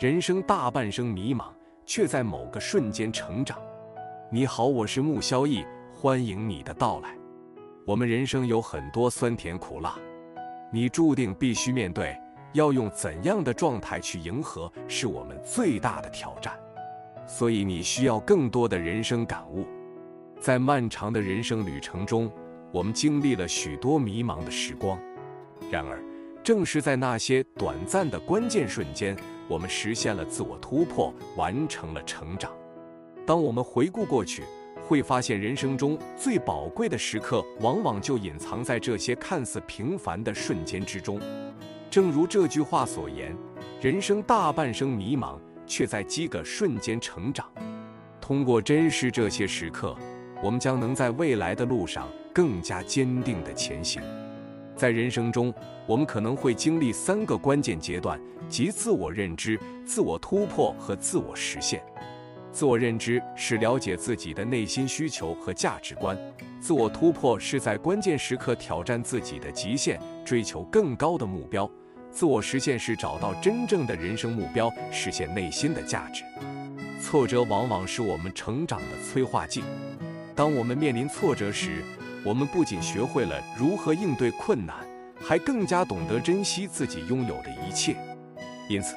人生大半生迷茫，却在某个瞬间成长。你好，我是穆萧逸，欢迎你的到来。我们人生有很多酸甜苦辣，你注定必须面对。要用怎样的状态去迎合，是我们最大的挑战。所以你需要更多的人生感悟。在漫长的人生旅程中，我们经历了许多迷茫的时光。然而，正是在那些短暂的关键瞬间，我们实现了自我突破，完成了成长。当我们回顾过去，会发现人生中最宝贵的时刻，往往就隐藏在这些看似平凡的瞬间之中。正如这句话所言：“人生大半生迷茫，却在几个瞬间成长。”通过珍视这些时刻，我们将能在未来的路上更加坚定地前行。在人生中，我们可能会经历三个关键阶段，即自我认知、自我突破和自我实现。自我认知是了解自己的内心需求和价值观；自我突破是在关键时刻挑战自己的极限，追求更高的目标；自我实现是找到真正的人生目标，实现内心的价值。挫折往往是我们成长的催化剂。当我们面临挫折时，我们不仅学会了如何应对困难，还更加懂得珍惜自己拥有的一切。因此，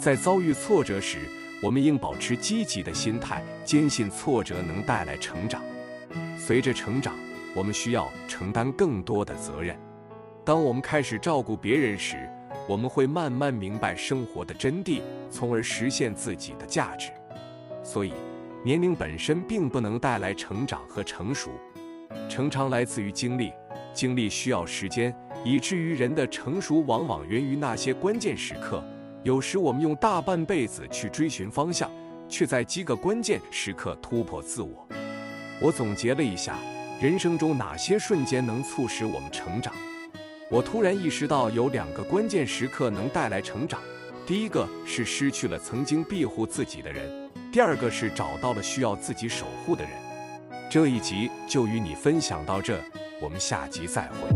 在遭遇挫折时，我们应保持积极的心态，坚信挫折能带来成长。随着成长，我们需要承担更多的责任。当我们开始照顾别人时，我们会慢慢明白生活的真谛，从而实现自己的价值。所以，年龄本身并不能带来成长和成熟。成长来自于经历，经历需要时间，以至于人的成熟往往源于那些关键时刻。有时我们用大半辈子去追寻方向，却在几个关键时刻突破自我。我总结了一下，人生中哪些瞬间能促使我们成长？我突然意识到，有两个关键时刻能带来成长。第一个是失去了曾经庇护自己的人，第二个是找到了需要自己守护的人。这一集就与你分享到这，我们下集再会。